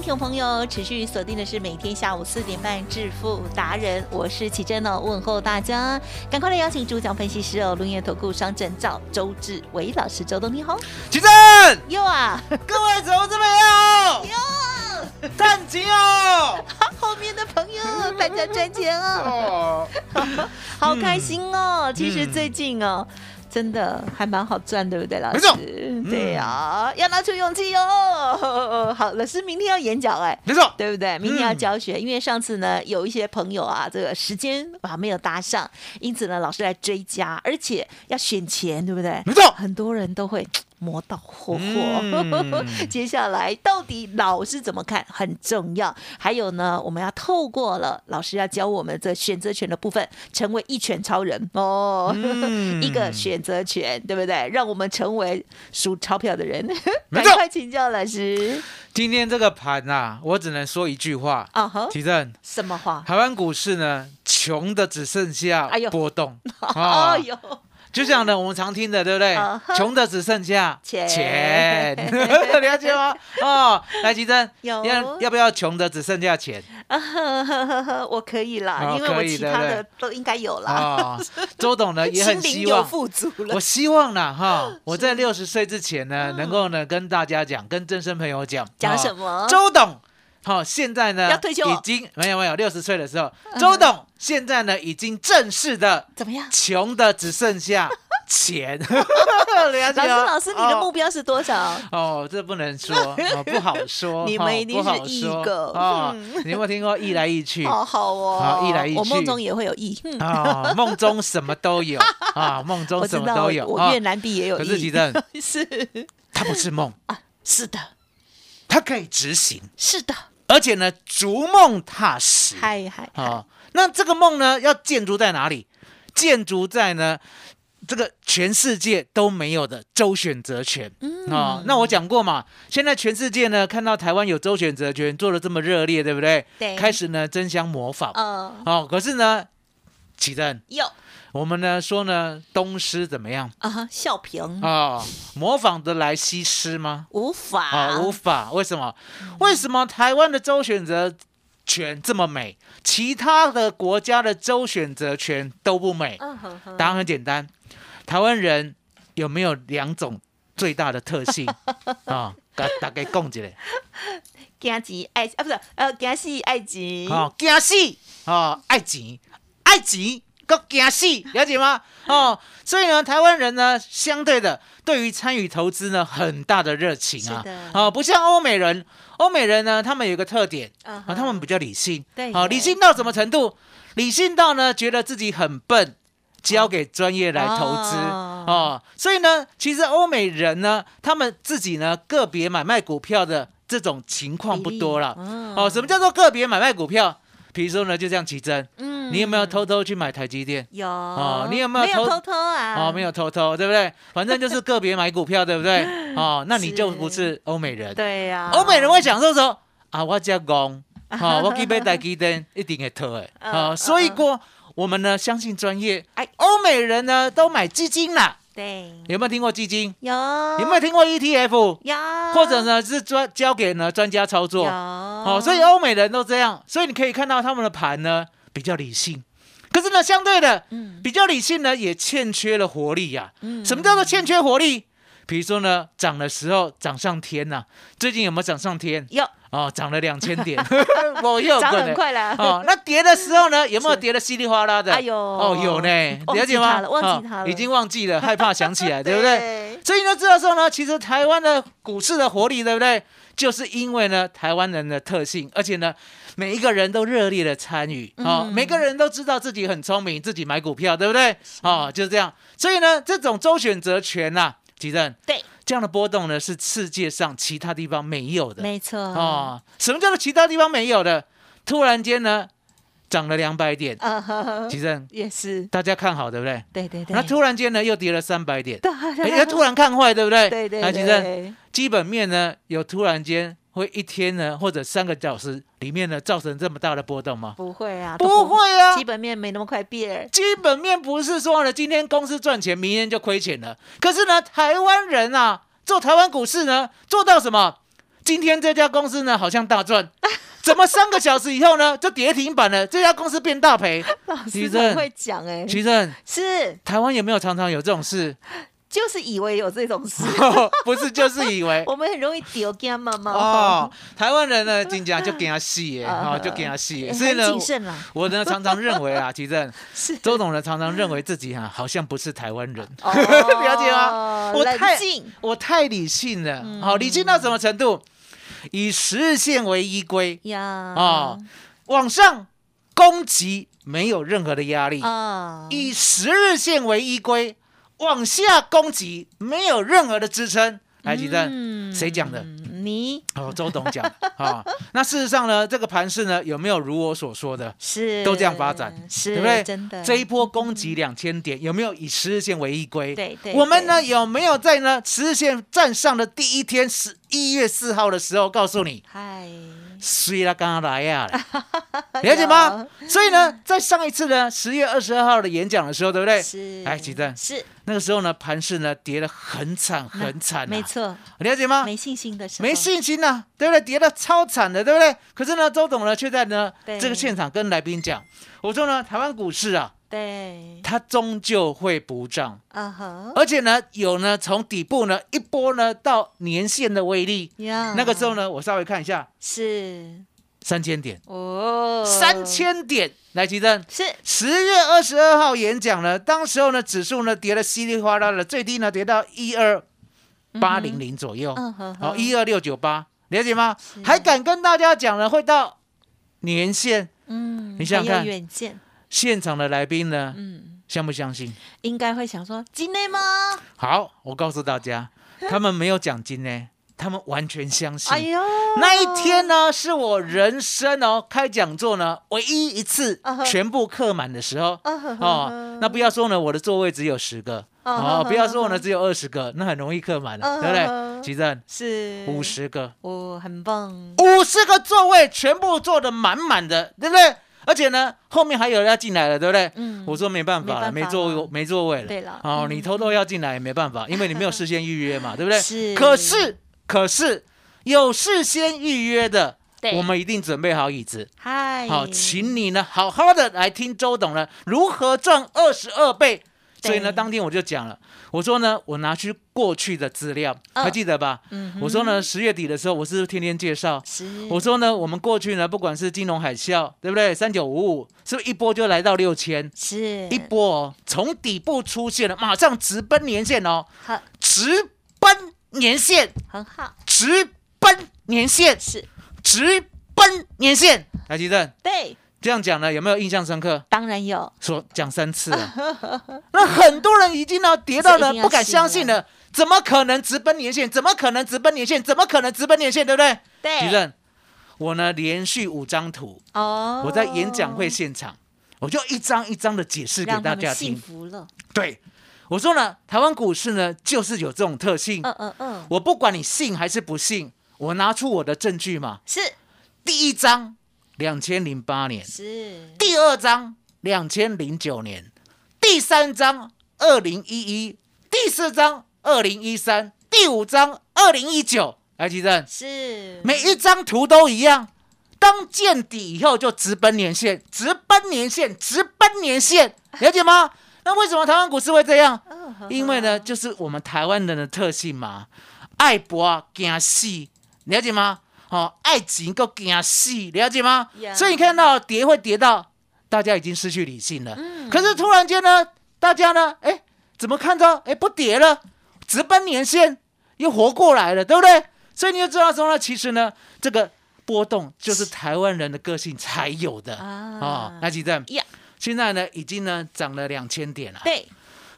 听众朋友持续锁定的是每天下午四点半致富达人，我是启珍哦，问候大家，赶快来邀请主讲分析师哦，龙岩投顾商证照周志伟老师，周董你好，起正，哟啊，各位投资朋友，哟，站起哦！后面的朋友大家赚钱哦，哦，好开心哦，其实最近哦。真的还蛮好赚，对不对，老师？对呀，要拿出勇气哦。好，老师明天要演讲哎，没错，对不对？明天要教学，因为上次呢有一些朋友啊，这个时间啊没有搭上，因此呢老师来追加，而且要选钱，对不对？没错很多人都会。磨到霍霍，嗯。接下来到底老师怎么看很重要。还有呢，我们要透过了老师要教我们这选择权的部分，成为一拳超人。哦，嗯。一个选择权，对不对？让我们成为数钞票的人。赶快请教老师。今天这个盘啊，我只能说一句话，啊哈，提振，什么话？台湾股市呢，穷的只剩下波动。哎 啊，呦，就像呢，我们常听的，对不对？穷的只剩下钱钱，了解吗？哦，来，吉珍，要要不要穷的只剩下钱？我可以啦，哦因为我其他的都应该有啦。哦，周董呢也很希望富足了我。希望呢，哈，我在六十岁之前呢，能够呢跟大家讲，跟真身朋友讲，讲哦什么周董，好，现在呢要退休哦已经没有没有六十岁的时候，周董现在呢已经正式的怎么样？穷的只剩下 钱。老师，老师，你的目标是多少？哦，这不能说，哦、不好说。你们哦一定是说一个。你有没有听过易来易去？好好哦，好一来一去我梦中也会有意，嗯啊，梦中什么都有啊，梦中什么都有。啊我越南币也有意。可是吉正，是它不是梦啊，是的，它可以执行，是的，而且呢，逐梦踏实。嗨嗨嗨，啊，那这个梦呢，要建筑在哪里？建筑在呢这个全世界都没有的周选择权。嗯啊，那我讲过嘛，现在全世界呢看到台湾有周选择权做的这么热烈，对不对？对开始呢争相模仿。嗯，哦，可是呢，启正，有我们呢说呢，东施怎么样？啊哈，笑评啊、模仿得来西施吗？无法啊，无法。为什么？为什么台湾的周选择权这么美，其他的国家的周选择权都不美？答案很简单，台湾人有没有两种最大的特性 啊？大大概讲一下，惊钱爱啊，不是呃，惊死爱钱，哦，惊死哦，爱钱，爱钱。个惊死，了解吗？哦，所以呢，台湾人呢，相对的对于参与投资呢，很大的热情啊哦，不像欧美人，欧美人呢，他们有一个特点，啊，他们比较理性，对好、理性到什么程度？理性到呢，觉得自己很笨，交给专业来投资哦哦所以呢，其实欧美人呢，他们自己呢个别买卖股票的这种情况不多了。哦，什么叫做个别买卖股票？比如说呢，就像奇珍，嗯。你有没有偷偷去买台积电？有。哦你有没有偷偷偷啊？哦，没有偷偷，对不对？反正就是个别买股票，对不对？哦，那你就不是欧美人。对呀，欧美人会享受说啊，我只讲，好、我去买台积电一定会偷的，嗯啊、嗯。所以过我们呢相信专业。哎，欧美人呢都买基金啦，对。有没有听过基金？有。有没有听过 ETF？有。或者呢是专交给呢专家操作？有。哦，所以欧美人都这样，所以你可以看到他们的盘呢比较理性，可是呢，相对的，嗯。比较理性呢，也欠缺了活力呀、嗯。什么叫做欠缺活力？比如说呢，涨的时候涨上天呐、最近有没有涨上天？有哦，涨了两千点，我又涨。很快了。哦，那跌的时候呢，有没有跌的稀里哗啦的？哎呦哦，有呢，了解吗？忘记它了哦已经忘记了，害怕想起来，对不对？？所以呢，这个时候呢，其实台湾的股市的活力，对不对？就是因为呢，台湾人的特性，而且呢，每一个人都热烈的参与哦，嗯每个人都知道自己很聪明，自己买股票，对不对？哦，就是这样。所以呢，这种周选择权呐、吉正，对，这样的波动呢，是世界上其他地方没有的。没错。哦，什么叫做其他地方没有的？突然间呢，涨了两百点，吉正，也是，大家看好对不对？对对对。那突然间呢，又跌了三百点，对 哎，突然看坏，对不对？对对来，吉正，基本面呢，有突然间会一天呢，或者三个小时里面呢，造成这么大的波动吗？不会啊，都不会啊基，本面没那么快变。基本面不是说呢，今天公司赚钱，明天就亏钱了。可是呢，台湾人啊，做台湾股市呢，做到什么？今天这家公司呢，好像大赚，怎么三个小时以后呢，就跌停板了？这家公司变大赔。老师很会讲哎，徐正，是台湾有没有常常有这种事？就是以为有这种事，不是，就是以为。我们很容易丢干妈妈哦，台湾人呢，真正就给他戏耶，啊。哦，就给他戏耶。哎所以呢我呢常常认为啊，其正是周董呢常常认为自己哈、好像不是台湾人，哦了解吗？我太，我太理性了，嗯。好、理性到什么程度？以十日线为依归。呀。哦，往上攻击没有任何的压力，啊，以十日线为依归，往下攻击没有任何的支撑。来，吉正，嗯。谁讲的？你。哦，周董讲啊、那事实上呢，这个盘势呢，有没有如我所说的？是。都这样发展是对不对？真的。这一波攻击两千点，有没有以十日线为依归？对对我们呢有没有在呢十日线站上的第一天，十一月四号的时候，告诉你，嗨，虽然刚刚来呀，了解吗？所以呢，在上一次呢十月二十二号的演讲的时候，对不对？是哎吉正是那个时候呢，盘势呢跌得很惨很惨、啊，没，错，了解吗？没信心的时候，没信心呐、对不对？跌得超惨的，对不对？可是呢，周董呢却在呢对这个现场跟来宾讲，我说呢，台湾股市啊，对，它终究会补涨，而且呢，有呢从底部呢一波呢到年线的威力。呀，那个时候呢，我稍微看一下，是。三千点，哦，三千点，来吉珍。是。十月二十二号演讲呢，当时候呢，指数呢跌了稀里哗啦的，最低呢跌到一二八零零左右，好一二六九八，了解吗？还敢跟大家讲呢，会到年线。嗯，你想想看。远见，现场的来宾呢，嗯，相不相信？应该会想说金内吗？好，我告诉大家，他们没有奖金呢，他们完全相信。哎呦，那一天呢，是我人生哦开讲座呢唯一一次全部客满的时候哦。那不要说呢，我的座位只有十个哦，不要说哈呢只有二十个，那很容易客满啊了，对不哈对？其正是五，十个，哦，很棒，五十个座位全部坐的满满的，对不对？而且呢，后面还有人要进来了，对不对？嗯我说没办法了，没座位，没座位了。对了哦，嗯你偷偷要进来也没办法，因为你没有事先预约嘛，对不对？是可是，可是有事先预约的，对我们一定准备好椅子。嗨，好，请你呢好好的来听周董呢如何赚二十二倍。所以呢，对。当天我就讲了，我说呢，我拿去过去的资料，嗯还记得吧？嗯我说呢，十月底的时候，我是不是天天介绍？是，我说呢，我们过去呢，不管是金融海啸，对不对？三九五五，是不是一波就来到六千？是。一波哦，从底部出现了，马上直奔年线哦，好，直奔年线，很好，直奔年线，是。直奔年线。来，吉正对，这样讲呢，有没有印象深刻？当然有，说讲三次了，那很多人已经呢跌到了不敢相信了，怎么可能直奔年限？怎么可能直奔年限？怎么可能直奔年限？对不对？对，主任，我呢连续五张图，哦，我在演讲会现场，我就一张一张的解释给大家听幸听。福了，对，我说呢，台湾股市呢就是有这种特性。嗯嗯嗯，我不管你信还是不信，我拿出我的证据嘛。是第一章，两千零八年；是，第二章，两千零九年；第三章，二零一一；第四章，二零一三；第五章，二零一九。来，吉正，是，每一张图都一样，当见底以后就直奔年线，直奔年线，直奔年线，了解吗？那为什么台湾股市会这样？因为呢，就是我们台湾人的特性嘛，爱博惊死，了解吗？哦，爱情够惊死，了解吗 Yeah 所以你看到跌会跌到大家已经失去理性了。嗯可是突然间呢，大家呢，哎，怎么看到哎不跌了，直奔年线又活过来了，对不对？所以你就知道说呢，其实呢，这个波动就是台湾人的个性才有的啊哦。那其正呀，现在呢已经呢涨了两千点了，对，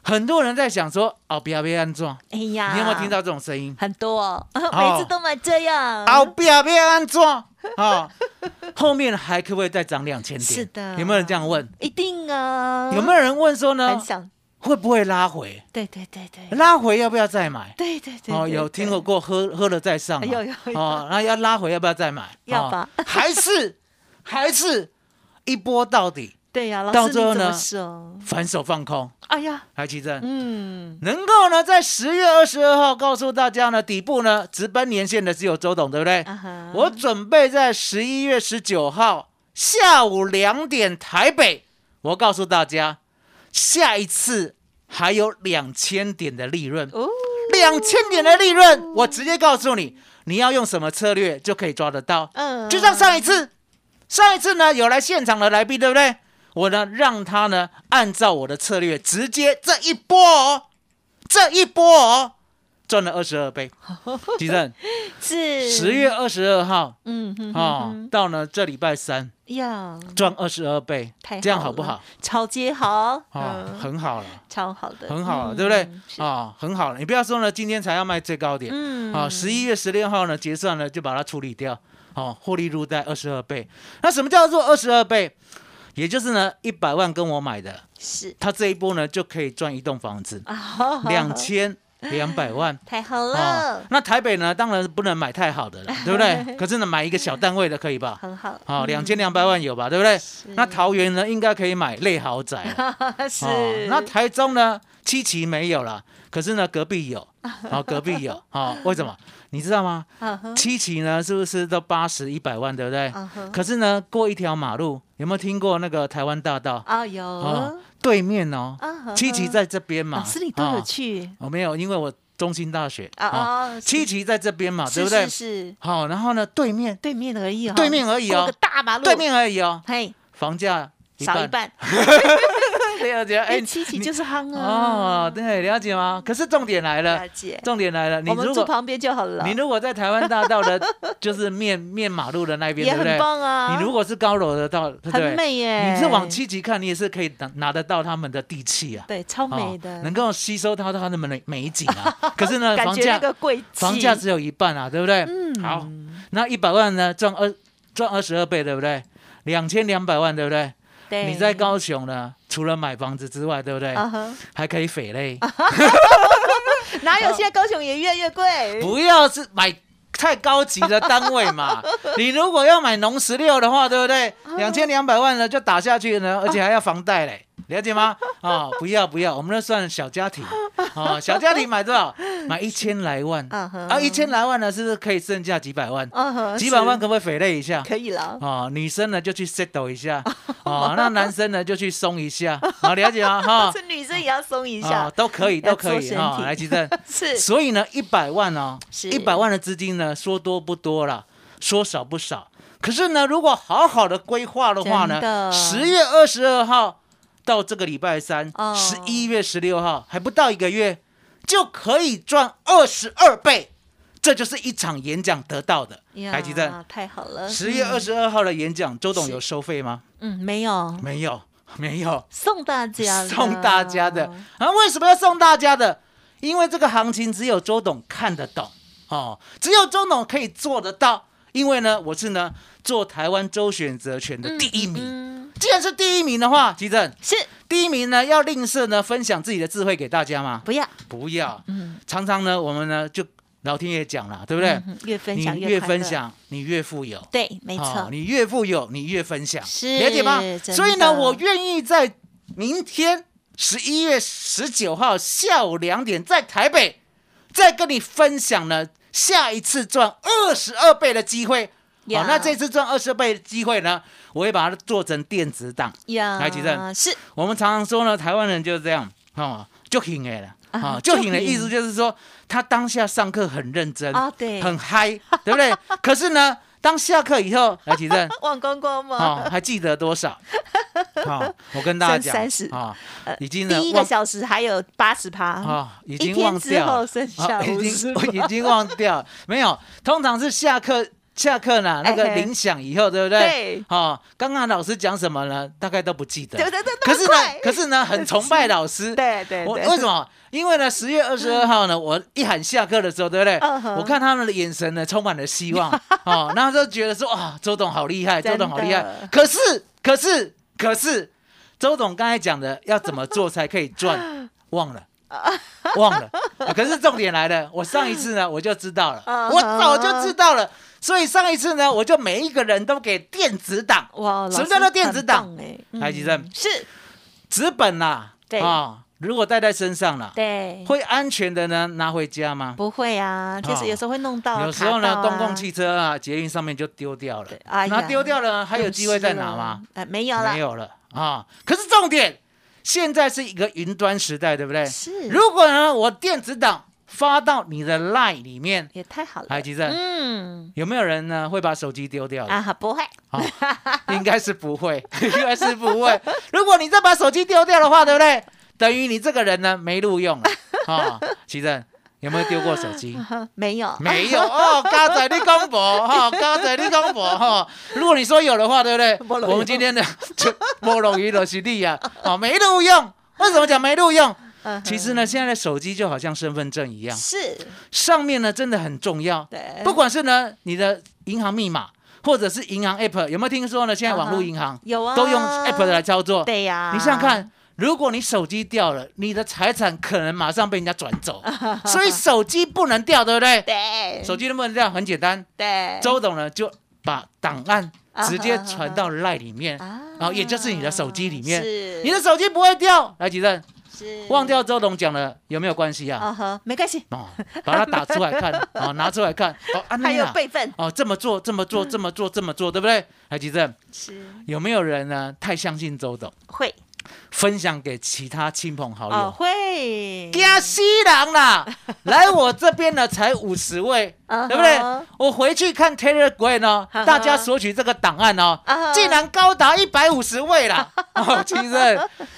很多人在想说，哦，不要被安装，哎呀，你有没有听到这种声音？很多哦？每次都买这样，哦，不要被安装啊！后面还可不可以再涨两千点？是的有没有人这样问？一定啊，有没有人问说很呢？想？会不会拉回？对对对对，拉回要不要再买？对对对，哦，有听过？过喝喝了再上？有有有哦，那要拉回要不要再买？要吧哦还是还是一波到底，对呀，老到最后呢？反手放空？哎呀，还，奇正，嗯，能够呢在十月二十二号告诉大家呢，底部呢直奔年线的只有周董，对不对？我准备在十一月十九号下午两点台北，我告诉大家，下一次还有两千点的利润，哦，两千点的利润，我直接告诉你，你要用什么策略就可以抓得到。嗯，就像上一次，上一次呢有来现场的来宾，对不对？我呢让他呢按照我的策略，直接这一波哦，这一波哦，赚了二十二倍。吉正，是十月，二十二号嗯哼哦哼，哼到呢这礼拜三呀，赚二十二倍太，这样好不好？超级好，哦，嗯很好了，超好的，很好了，嗯对不对？是啊，很好了。你不要说呢，今天才要卖最高点，嗯啊，十一月十六号呢结算了就把它处理掉，哦，获利入袋二十二倍。那什么叫做二十二倍？也就是呢，一百万跟我买的，是他这一波呢就可以赚一栋房子，啊，两千两百万。太好哦了，，那台北呢，当然不能买太好的了，对不对？可是呢，买一个小单位的可以吧？很好，好，两千两百万有吧，对不对？那桃园呢，应该可以买类豪宅。是哦，那台中呢，七期没有了，可是呢，隔壁有，好、隔壁有，哦，为什么？你知道吗？七期呢，是不是都八十一百万，对不对？可是呢，过一条马路，有没有听过那个台湾大道？啊有哦，对面哦，七期在这边嘛。老师你都有哦去我没有，因为我中心大学啊哦啊，七期在这边嘛，是对不对是？是好，然后呢，对面对面而已哦，对面而已哦大马路，对，面而已哦，嘿，房价少一半，了解？哎，哎，七期你就是夯啊，哦，对，了解吗？可是重点来了了，解，重点来了，你如果住旁边就好了，你如果在台湾大道的，就是面面马路的那边，也很对不对？棒啊，你如果是高楼的到，很对？美耶，你是往七级看，你也是可以拿拿得到他们的地气啊，对，超哦美的，能够吸收到他们的美美景啊。可是呢，房价房价只有一半啊，对不对？嗯好，那一百万呢，赚二赚二十二倍，对不对？两千两百万，对不对？对，你在高雄呢，除了买房子之外，对不对？还可以匪类，哪有现在高雄也越来越贵，不要是买太高级的单位嘛。你如果要买农十六的话，对不对？两千两百万呢就打下去呢，而且还要房贷嘞，了解吗？哦，不要不要，我们那算小家庭哦，小家庭买多少？买一千来万啊一千来万呢，是不是可以剩下几百万？几百万可不可以匪类一下？可以了，哦，女生呢就去 settle 一下，哦，那男生呢就去松一下，好了解吗？哈，是女生也要松一哦下，，都可以，都可以哈。做身体来，吉正，是所以呢，一百万哦，一百万的资金呢，说多不多了，说少不少。可是呢，如果好好的规划的话呢，十月二十二号到这个礼拜三哦，十一月十六号还不到一个月，就可以赚二十二倍。这就是一场演讲得到的。呀台积电，太好了，十月二十二号的演讲，周董有收费吗？嗯，没有没有，没有。送大家，送大家的啊！为什么要送大家的？因为这个行情只有周董看得懂哦，只有周董可以做得到。因为呢，我是呢做台湾周选择权的第一名。嗯，既然是第一名的话，吉正是第一名呢，要吝啬呢分享自己的智慧给大家吗？不要，不要。嗯，常常呢，我们呢就老天爷讲了，对不对？嗯越分享你越，分享，你越富有。对，没哦错，你越富有，你越分享，是了解吗？所以呢，我愿意在明天十一月十九号下午两点，在台北再跟你分享呢下一次赚二十二倍的机会，呀那这次赚二十倍的机会呢，我会把它做成电子档。呀，台积电是我们常常说呢，台湾人就是这样哦，就挺哎了啊啊，就挺的意思就是说，他当下上课很认真啊对很嗨，对不对？可是呢，当下课以后，来提正。忘光光吗？哦，还记得多少？好、我跟大家讲，剩30啊、呃已经呢第一个小时还有八十趴，啊、已一经忘掉剩下啊已经50%已经忘掉，没有，通常是下课下课呢，那个铃响以后，对不对？对哦，刚刚老师讲什么呢？大概都不记得。对对对，可是呢，可是呢，很崇拜老师。对对对，我为什么？因为呢，十月二十二号呢，我一喊下课的时候，对不对？我看他们的眼神呢，充满了希望 哦，然后就觉得说，啊，周董好厉害，周董好厉害。可是，可是，可是，周董刚才讲的要怎么做才可以赚，忘了。忘了，可是重点来了，我上一次呢我就知道了，嗯我早就知道了，所以上一次呢我就每一个人都给电子档，哇，什么叫做电子档？哎，台积电嗯是，纸本啦，对啊，如果带在身上了，对，会安全的呢拿回家吗？不会啊？其实有时候会弄到，有时候呢，公共汽车啊、捷运上面就丢掉了那丢掉了还有机会再拿吗？？呃，没有了，没有了啊。可是重点，现在是一个云端时代，对不对？是，如果呢，我电子档发到你的 LINE 里面，也太好了，台积电嗯有没有人呢会把手机丢掉的？啊，不会，啊，应该是不会，应该是不会。如果你再把手机丢掉的话，对不对？等于你这个人呢没录用了啊。奇正有没有丢过手机？没有，没有哦，刚才你公婆哈，刚才你公婆哈。如果你说有的话，对不对？我们今天的就不容易的实力啊，哦，没录用。为什么讲没录用？嗯其实呢，现在的手机就好像身份证一样，是，上面呢真的很重要。对，不管是呢你的银行密码，或者是银行 app，有没有听说呢？现在网络银行有啊，都用 app 来操作。对呀，你想想看，如果你手机掉了，你的财产可能马上被人家转走，所以手机不能掉，对不对？对，手机能不能掉？很简单，对，周董呢就把档案啊直接传到 LINE 里面，啊然后也就是你的手机里面，是。你的手机不会掉。来，吉正，是。忘掉周董讲了有没有关系啊？啊哈，没关系，哦，把它打出来看，哦，拿出来看，哦，安还有备份，哦，这么做，这么做，这么做，这么做，对不对？海，吉正，是。有没有人呢太相信周董，会分享给其他亲朋好哦友？会，惊死人啦！来我这边呢才五十位，对不对？我回去看 Telegram 呢大家索取这个档案哦竟然高达一百五十位啦！哦，其实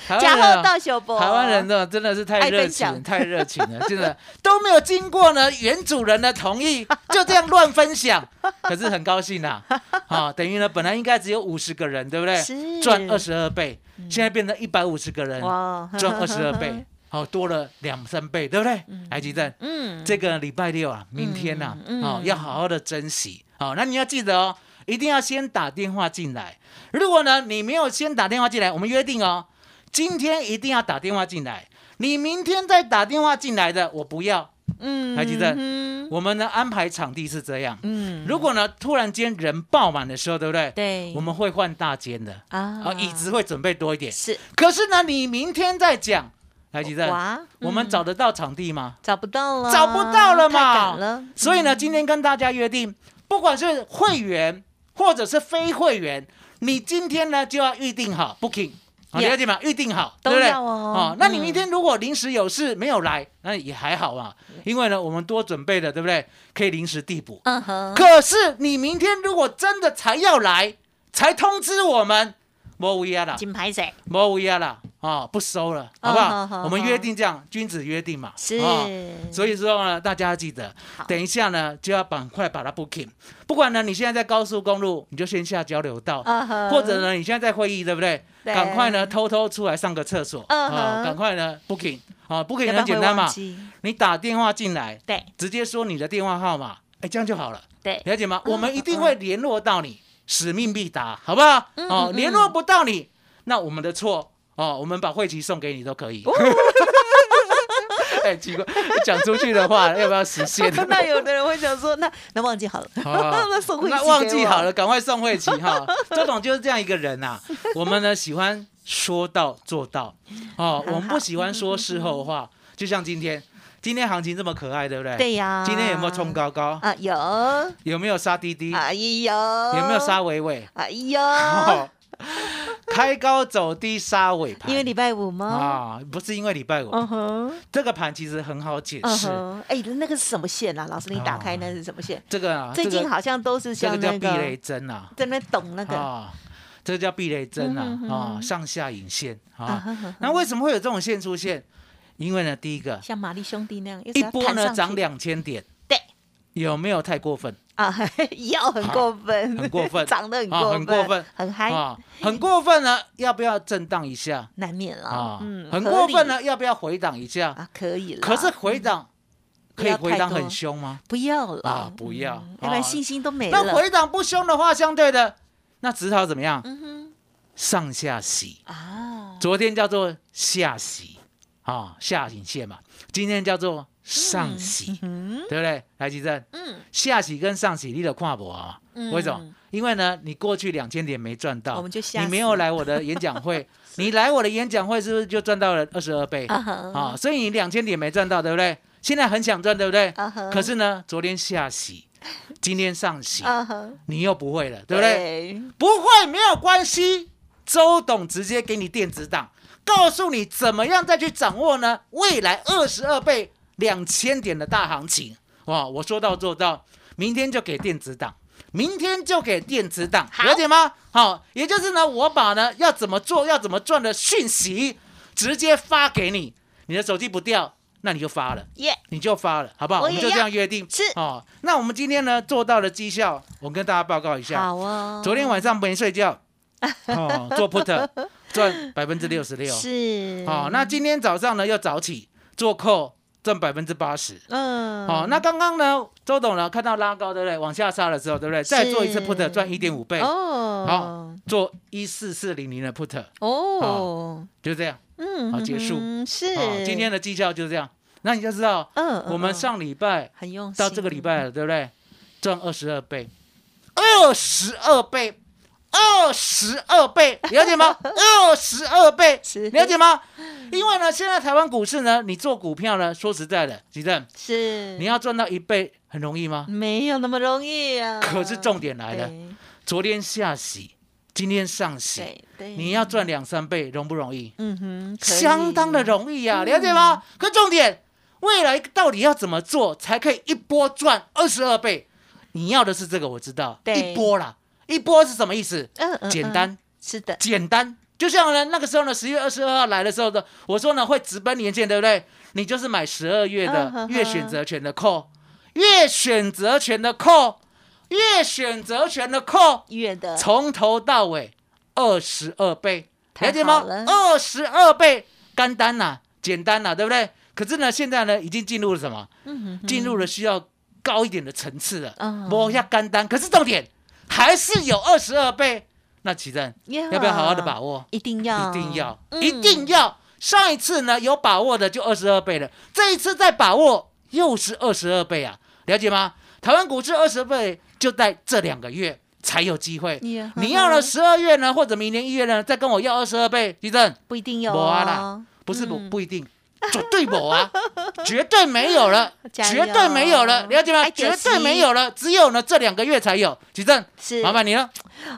台加厚湾人啊到小博，台湾人呢真的是太热情，太热情了，真的都没有经过呢原主人的同意，就这样乱分享。可是很高兴呐，啊，等于呢本来应该只有五十个人，对不对？赚二十二倍，现在变成一百五十个人，哇，赚二十二倍，好 多了两三倍，对不对？台积电，嗯，这个礼拜六啊，明天呐，嗯哦，要好好的珍惜。好，那你要记得哦，一定要先打电话进来。如果呢你没有先打电话进来，我们约定哦，今天一定要打电话进来。你明天再打电话进来的，我不要。嗯，台积电嗯我们呢安排场地是这样，嗯，如果呢突然间人爆满的时候，对不对？对，我们会换大间的，啊。啊，椅子会准备多一点。是。可是呢，你明天再讲，台积电，哇，我们嗯找得到场地吗？找不到了，找不到了嘛。所以呢，嗯。今天跟大家约定，不管是会员或者是非会员，你今天呢就要预定好 booking。好了解吗？预定好，对不对？哦那你嗯明天如果临时有事没有来，那也还好嘛，因为呢，我们多准备了，对不对？可以临时递补。嗯哼，可是你明天如果真的才要来，才通知我们，没无压啦，金牌仔。没无压啦，啊，不收了，哦好不好？我们约定这样，君子约定嘛，是。啊所以说呢，大家要记得，等一下呢就要赶快把它 booking。不管呢你现在在高速公路，你就先下交流道，或者呢你现在在会议，对不对？对。赶快呢偷偷出来上个厕所，啊，赶快呢 booking 啊，booking 很简单嘛你打电话进来，对。直接说你的电话号码，哎，这样就好了。对，了解吗？嗯我们一定会联络到你，使命必达，好不好？嗯哦，嗯联络不到你，那我们的错哦，我们把会旗送给你都可以。哦 哎，奇怪，讲出去的话要不要实现？那有的人会想说，那那忘记好了，那送会那忘记好了，赶快送会旗哈。周董就是这样一个人呐、我们呢喜欢说到做到哦，我们不喜欢说事后话。就像今天，今天行情这么可爱，对不对？对呀，今天有没有冲高高？啊？有，有没有杀滴滴？哎呦，有没有杀尾尾？哎呦，哦 开高走低杀尾盘。因为礼拜五吗？啊，不是因为礼拜五，嗯哼，这个盘其实很好解释。哎，那个是什么线啊？老师，你打开那是什么线？这个啊，最近好像都是这个叫像那避雷个针啊。在那懂那个啊，这个叫避雷针啊，哼啊，上下影线啊那为什么会有这种线出现？因为呢，第一个像玛丽兄弟那样，一波呢涨两千点，对有没有太过分啊，要很过分，很过分 涨得很啊过很过分很嗨，啊？很过分呢，要不要震荡一下难免了啊，？嗯，很过分呢，要不要回档一下？啊，可以了。可是回档可以回档很凶吗？不要了啊不要嗯要不然啊信心都没了那了。回档不凶的话，相对的，那只好怎么样？嗯上下洗。啊，昨天叫做下洗啊，下影线嘛，今天叫做上洗，嗯对不对？来，吉正，嗯下洗跟上洗你的跨博啊？嗯为什么？因为呢，你过去两千点没赚到，我们就下你没有来我的演讲会，你来我的演讲会是不是就赚到了二十二倍啊？所以你两千点没赚到，对不对？现在很想赚，对不对？可是呢，昨天下洗，今天上洗，你又不会了，对不对？对？不会没有关系，周董直接给你电子档，告诉你怎么样再去掌握呢？未来二十二倍两千点的大行情，哇！我说到做到，明天就给电子档，明天就给电子档，好了解吗？好，也就是呢，我把呢要怎么做、要怎么赚的讯息直接发给你，你的手机不掉，那你就发了。耶，你就发了，好不好？我我们就这样约定。是哦，那我们今天呢做到了绩效，我跟大家报告一下。好哦。昨天晚上没睡觉，哦，做 put 赚百分之六十六。是哦，那今天早上呢又早起做 call 赚百分之八十。嗯，哦，那刚刚呢，周董呢看到拉高，对不对？往下杀的时候，对不对？再做一次 put 赚一点五倍，哦，好做一四四零零的 put，哦，就这样。嗯，好结束嗯是哦，今天的绩效就是这样。那你就知道，嗯，我们嗯上礼拜很用到这个礼拜了，对不对？赚二十二倍，二十二倍，二十二倍，了解吗？二十二倍，是了解吗？因为呢，现在台湾股市呢，你做股票呢，说实在的，吉正，是你要赚到一倍很容易吗？没有那么容易啊。可是重点来了，昨天下洗，今天上洗，你要赚两三倍容不容易？嗯哼，相当的容易呀、了解吗？可重点，未来到底要怎么做才可以一波赚二十二倍？你要的是这个，我知道，一波啦，一波是什么意思？嗯嗯，嗯简单，是的，简单。就像呢，那个时候呢，十月二十二号来的时候的，我说呢会直奔年限，对不对？你就是买十二月嗯的月选择权的 call，月选择权的 call，月选择权的 call，月的从头到尾二十二倍，太了解吗？二十二倍，干单呐、简单呐、对不对？可是呢，现在呢，已经进入了什么？嗯进入了需要高一点的层次了，嗯摸一下干单。可是重点还是有二十二倍，那奇正要要不要好好的把握？一定要，一定要，嗯。一定要。上一次呢有把握的就二十二倍了，这一次再把握又是二十二倍啊，了解吗？台湾股市二十倍就在这两个月才有机会。呀你要了十二月呢，或者明年一月呢，再跟我要二十二倍，奇正？不一定有不是不嗯。不一定，绝对没啊，绝对没有了，绝对没有了，了解吗绝对没有了，只有呢这两个月才有。举证，是麻烦你了。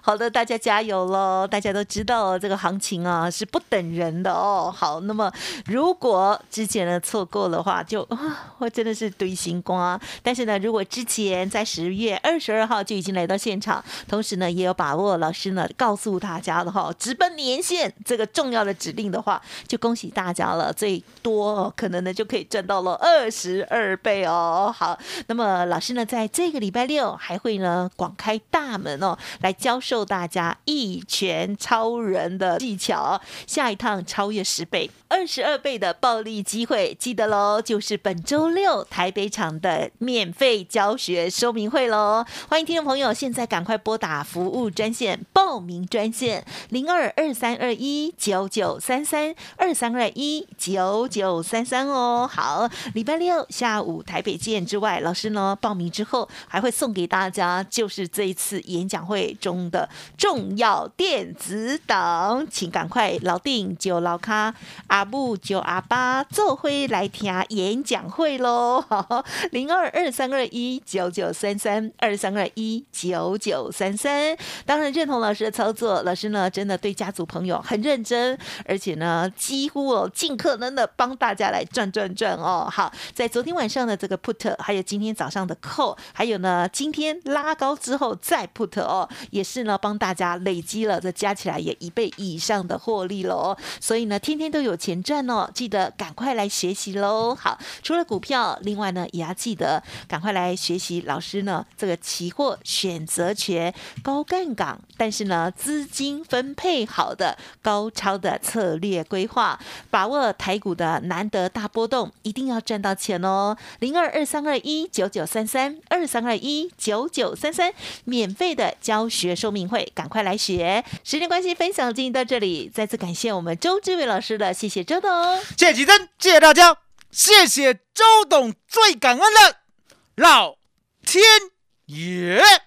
好的，大家加油喽！大家都知道这个行情啊是不等人的哦。好，那么如果之前呢错过的话，就啊，我真的是堆星光。但是呢，如果之前在十月二十二号就已经来到现场，同时呢也有把握，老师呢告诉大家的哈，直奔年限这个重要的指令的话，就恭喜大家了，最多、哦、可能呢就可以赚到了二十二倍哦。好，那么老师呢在这个礼拜六还会呢广开大门哦，来教授大家一拳超人的技巧，下一趟超越十倍、二十二倍的暴利机会，记得喽，就是本周六台北场的免费教学说明会喽。欢迎听众朋友现在赶快拨打服务专线报名专线零二二三二一九九三三二三二一九九九三三哦。好，礼拜六下午台北见之外，老师呢报名之后还会送给大家，就是这一次演讲会中的重要电子档，请赶快老定九老咖，阿布九阿巴，做会来听演讲会喽！零二二三二一九九三三二三二一九九三三，当然认同老师的操作，老师呢真的对家族朋友很认真，而且呢几乎哦尽可能的帮帮大家来赚赚赚哦。好，在昨天晚上的这个 put，还有今天早上的 call，还有呢今天拉高之后再 put 哦，也是呢帮大家累积了，这加起来也一倍以上的获利了哦。所以呢天天都有钱赚哦，记得赶快来学习喽。好，除了股票，另外呢也要记得赶快来学习老师呢这个期货选择权高杠杆，但是呢资金分配好的高超的策略规划，把握台股的难得大波动，一定要赚到钱哦！零二二三二一九九三三二三二一九九三三，免费的教学说明会，赶快来学。时间关系，分享进行到这里，再次感谢我们周志伟老师的，谢谢周董。谢谢吉珍，谢谢大家，谢谢周董，最感恩的老天爷。